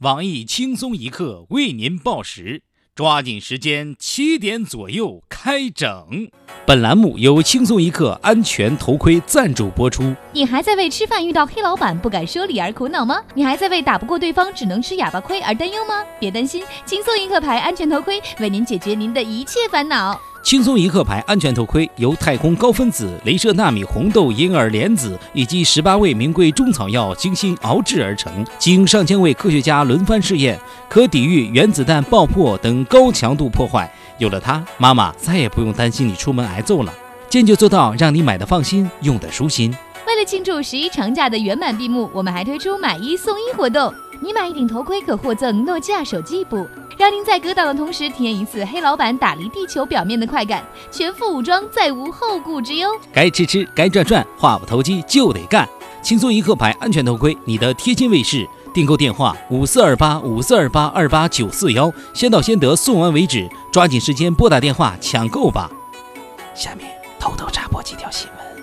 网易轻松一刻为您报时，抓紧时间，七点左右开整。本栏目由轻松一刻安全头盔赞助播出。你还在为吃饭遇到黑老板不敢说理而苦恼吗？你还在为打不过对方只能吃哑巴亏而担忧吗？别担心，轻松一刻牌安全头盔为您解决您的一切烦恼。轻松一刻牌安全头盔由太空高分子镭射纳米红豆银耳莲子以及十八味名贵中草药精心熬制而成，经上千位科学家轮番试验，可抵御原子弹爆破等高强度破坏。有了它，妈妈再也不用担心你出门挨揍了，坚决做到让你买的放心，用的舒心。为了庆祝十一长假的圆满闭幕，我们还推出买一送一活动，你买一顶头盔可获赠诺基亚手机一部。让您在格挡的同时，体验一次黑老板打离地球表面的快感，全副武装，再无后顾之忧。该吃吃，该转转，话不投机就得干。轻松一刻牌安全头盔，你的贴心卫士。订购电话：五四二八五四二八二八九四幺，先到先得，送完为止，抓紧时间拨打电话抢购吧。下面偷偷插播几条新闻。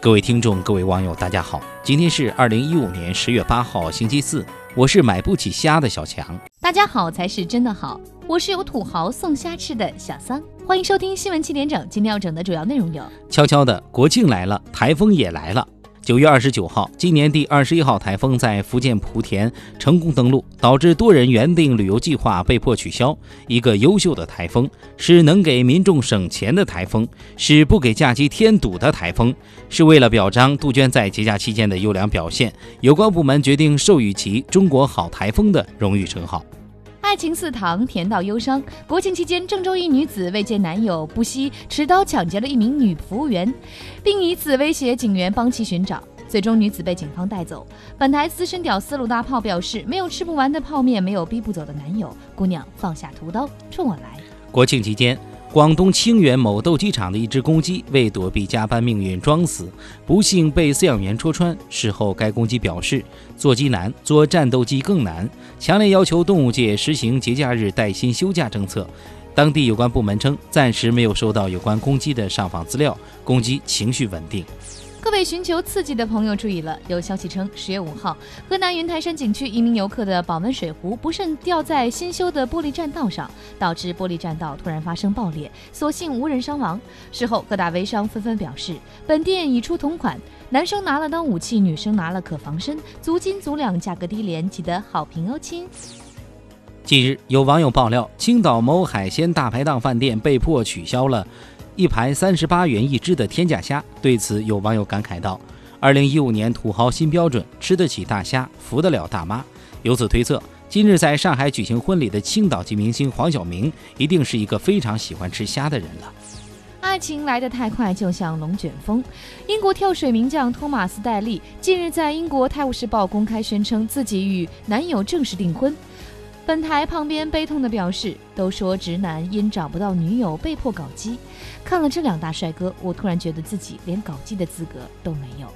各位听众，各位网友，大家好，今天是二零一五年十月八号，星期四。我是买不起虾的小强，大家好才是真的好。我是有土豪送虾吃的小桑，欢迎收听新闻七点整。今天要整的主要内容有：悄悄的，国庆来了，台风也来了。九月二十九号，今年第二十一号台风在福建莆田成功登陆，导致多人原定旅游计划被迫取消。一个优秀的台风，是能给民众省钱的台风，是不给假期添堵的台风，是为了表彰杜鹃在节假期间的优良表现，有关部门决定授予其“中国好台风”的荣誉称号。爱情似糖，甜到忧伤。国庆期间，郑州一女子为见男友，不惜持刀抢劫了一名女服务员，并以此威胁警员帮其寻找。最终，女子被警方带走。本台资深屌丝鲁大炮表示：“没有吃不完的泡面，没有逼不走的男友。姑娘，放下屠刀，冲我来。”国庆期间。广东清远某斗鸡场的一只公鸡为躲避加班命运装死，不幸被饲养员戳穿。事后，该公鸡表示：“做鸡难，做战斗机更难。”强烈要求动物界实行节假日带薪休假政策。当地有关部门称，暂时没有收到有关公鸡的上访资料，公鸡情绪稳定。各位寻求刺激的朋友注意了！有消息称，十月五号，河南云台山景区一名游客的保温水壶不慎掉在新修的玻璃栈道上，导致玻璃栈道突然发生爆裂，所幸无人伤亡。事后，各大微商纷纷表示，本店已出同款，男生拿了当武器，女生拿了可防身，足斤足两，价格低廉，记得好评哦，亲。近日，有网友爆料，青岛某海鲜大排档饭店被迫取消了。一盘三十八元一只的天价虾，对此有网友感慨道：“二零一五年土豪新标准，吃得起大虾，扶得了大妈。”由此推测，今日在上海举行婚礼的青岛籍明星黄晓明，一定是一个非常喜欢吃虾的人了。爱情来得太快，就像龙卷风。英国跳水名将托马斯·戴利近日在英国《泰晤士报》公开宣称自己与男友正式订婚。本台旁边悲痛的表示：“都说直男因找不到女友被迫搞基，看了这两大帅哥，我突然觉得自己连搞基的资格都没有。”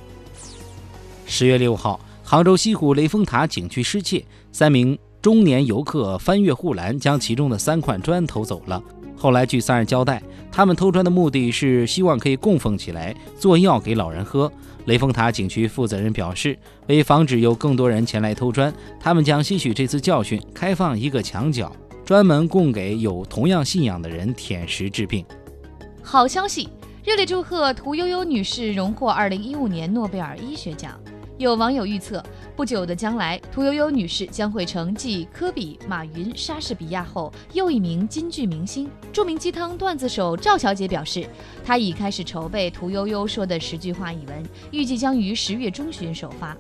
十月六号，杭州西湖雷峰塔景区失窃，三名中年游客翻越护栏，将其中的三块砖偷走了。后来据三人交代，他们偷砖的目的是希望可以供奉起来做药给老人喝。雷峰塔景区负责人表示，为防止有更多人前来偷砖，他们将吸取这次教训，开放一个墙角，专门供给有同样信仰的人舔食治病。好消息！热烈祝贺屠呦呦女士荣获二零一五年诺贝尔医学奖。有网友预测，不久的将来，屠呦呦女士将会成继科比、马云、莎士比亚后又一名京剧明星。著名鸡汤段子手赵小姐表示，她已开始筹备屠呦呦说的十句话一文，预计将于十月中旬首发。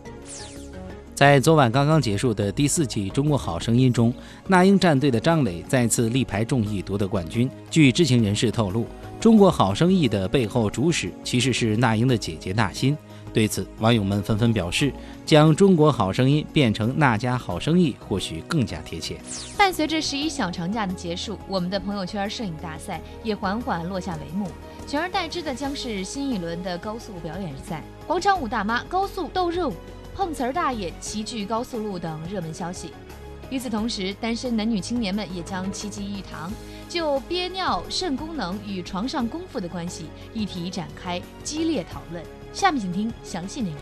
在昨晚刚刚结束的第四季《中国好声音》中，那英战队的张磊再次力排众议夺得冠军。据知情人士透露，《中国好声音》的背后主使其实是那英的姐姐那欣。对此，网友们纷纷表示，将《中国好声音》变成“那家好生意”或许更加贴切。伴随着十一小长假的结束，我们的朋友圈摄影大赛也缓缓落下帷幕，取而代之的将是新一轮的高速表演赛。广场舞大妈、高速斗热舞、碰瓷儿大爷齐聚高速路等热门消息。与此同时，单身男女青年们也将齐聚一堂，就憋尿、肾功能与床上功夫的关系议题展开激烈讨论。下面请听详细内容。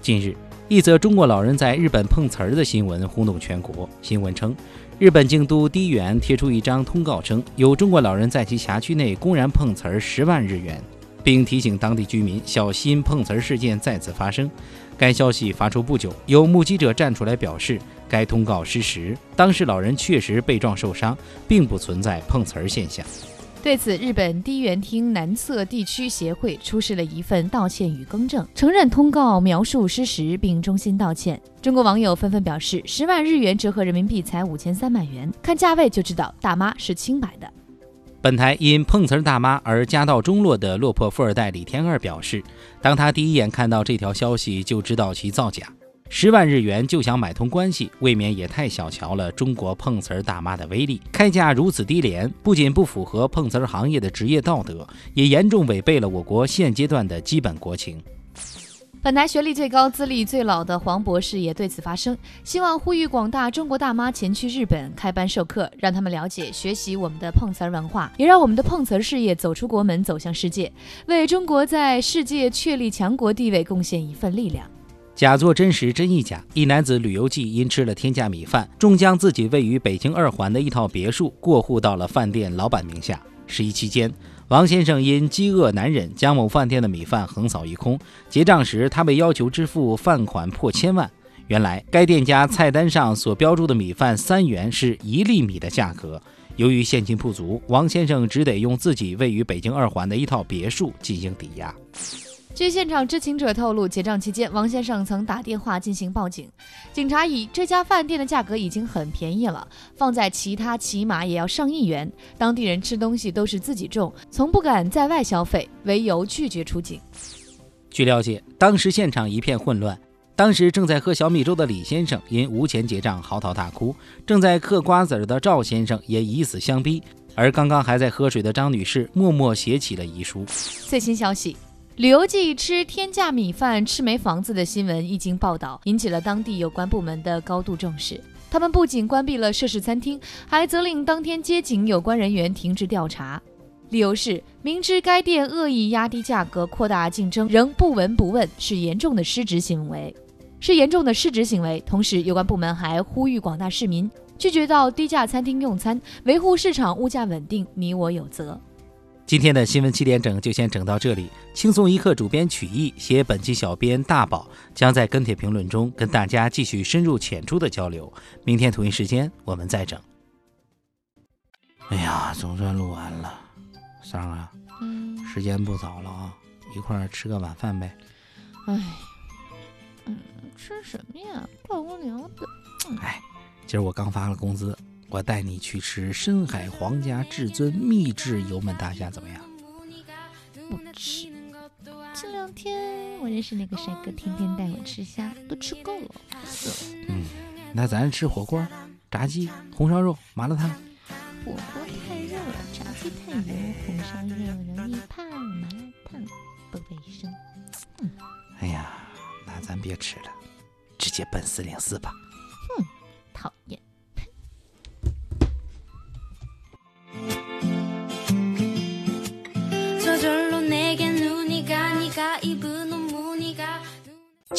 近日，一则中国老人在日本碰瓷儿的新闻轰动全国。新闻称，日本京都低原贴出一张通告，称有中国老人在其辖区内公然碰瓷儿十万日元，并提醒当地居民小心碰瓷儿事件再次发生。该消息发出不久，有目击者站出来表示，该通告失实，当事老人确实被撞受伤，并不存在碰瓷儿现象。对此，日本低原厅南侧地区协会出示了一份道歉与更正，承认通告描述失实，并衷心道歉。中国网友纷纷表示，十万日元折合人民币才五千三百元，看价位就知道大妈是清白的。本台因碰瓷儿大妈而家道中落的落魄富二代李天二表示，当他第一眼看到这条消息，就知道其造假。十万日元就想买通关系，未免也太小瞧了中国碰瓷儿大妈的威力。开价如此低廉，不仅不符合碰瓷儿行业的职业道德，也严重违背了我国现阶段的基本国情。本台学历最高、资历最老的黄博士也对此发声，希望呼吁广大中国大妈前去日本开班授课，让他们了解、学习我们的碰瓷儿文化，也让我们的碰瓷儿事业走出国门，走向世界，为中国在世界确立强国地位贡献一份力量。假作真实，真亦假。一男子旅游记因吃了天价米饭，终将自己位于北京二环的一套别墅过户到了饭店老板名下。十一期间，王先生因饥饿难忍，将某饭店的米饭横扫一空。结账时，他被要求支付饭款破千万。原来，该店家菜单上所标注的米饭三元是一粒米的价格。由于现金不足，王先生只得用自己位于北京二环的一套别墅进行抵押。据现场知情者透露，结账期间，王先生曾打电话进行报警。警察以这家饭店的价格已经很便宜了，放在其他起码也要上亿元，当地人吃东西都是自己种，从不敢在外消费，为由拒绝出警。据了解，当时现场一片混乱，当时正在喝小米粥的李先生因无钱结账嚎啕大哭，正在嗑瓜子儿的赵先生也以死相逼，而刚刚还在喝水的张女士默默写起了遗书。最新消息。旅游季吃天价米饭、吃没房子的新闻一经报道，引起了当地有关部门的高度重视。他们不仅关闭了涉事餐厅，还责令当天接警有关人员停职调查。理由是明知该店恶意压低价格、扩大竞争，仍不闻不问，是严重的失职行为。是严重的失职行为。同时，有关部门还呼吁广大市民拒绝到低价餐厅用餐，维护市场物价稳定，你我有责。今天的新闻七点整就先整到这里。轻松一刻主编曲艺，写本期小编大宝将在跟帖评论中跟大家继续深入浅出的交流。明天同一时间我们再整。哎呀，总算录完了，桑啊，嗯，时间不早了啊，一块儿吃个晚饭呗。哎，嗯，吃什么呀？怪无聊的。哎，今儿我刚发了工资。我带你去吃深海皇家至尊秘制油焖大虾，怎么样？不吃。这两天我认识那个帅哥，天天带我吃虾，都吃够了。嗯，那咱吃火锅、炸鸡、红烧肉、麻辣烫。火锅太热了，炸鸡太油，红烧肉容易胖，麻辣烫不卫生。嗯，哎呀，那咱别吃了，直接奔四零四吧。哼，讨厌。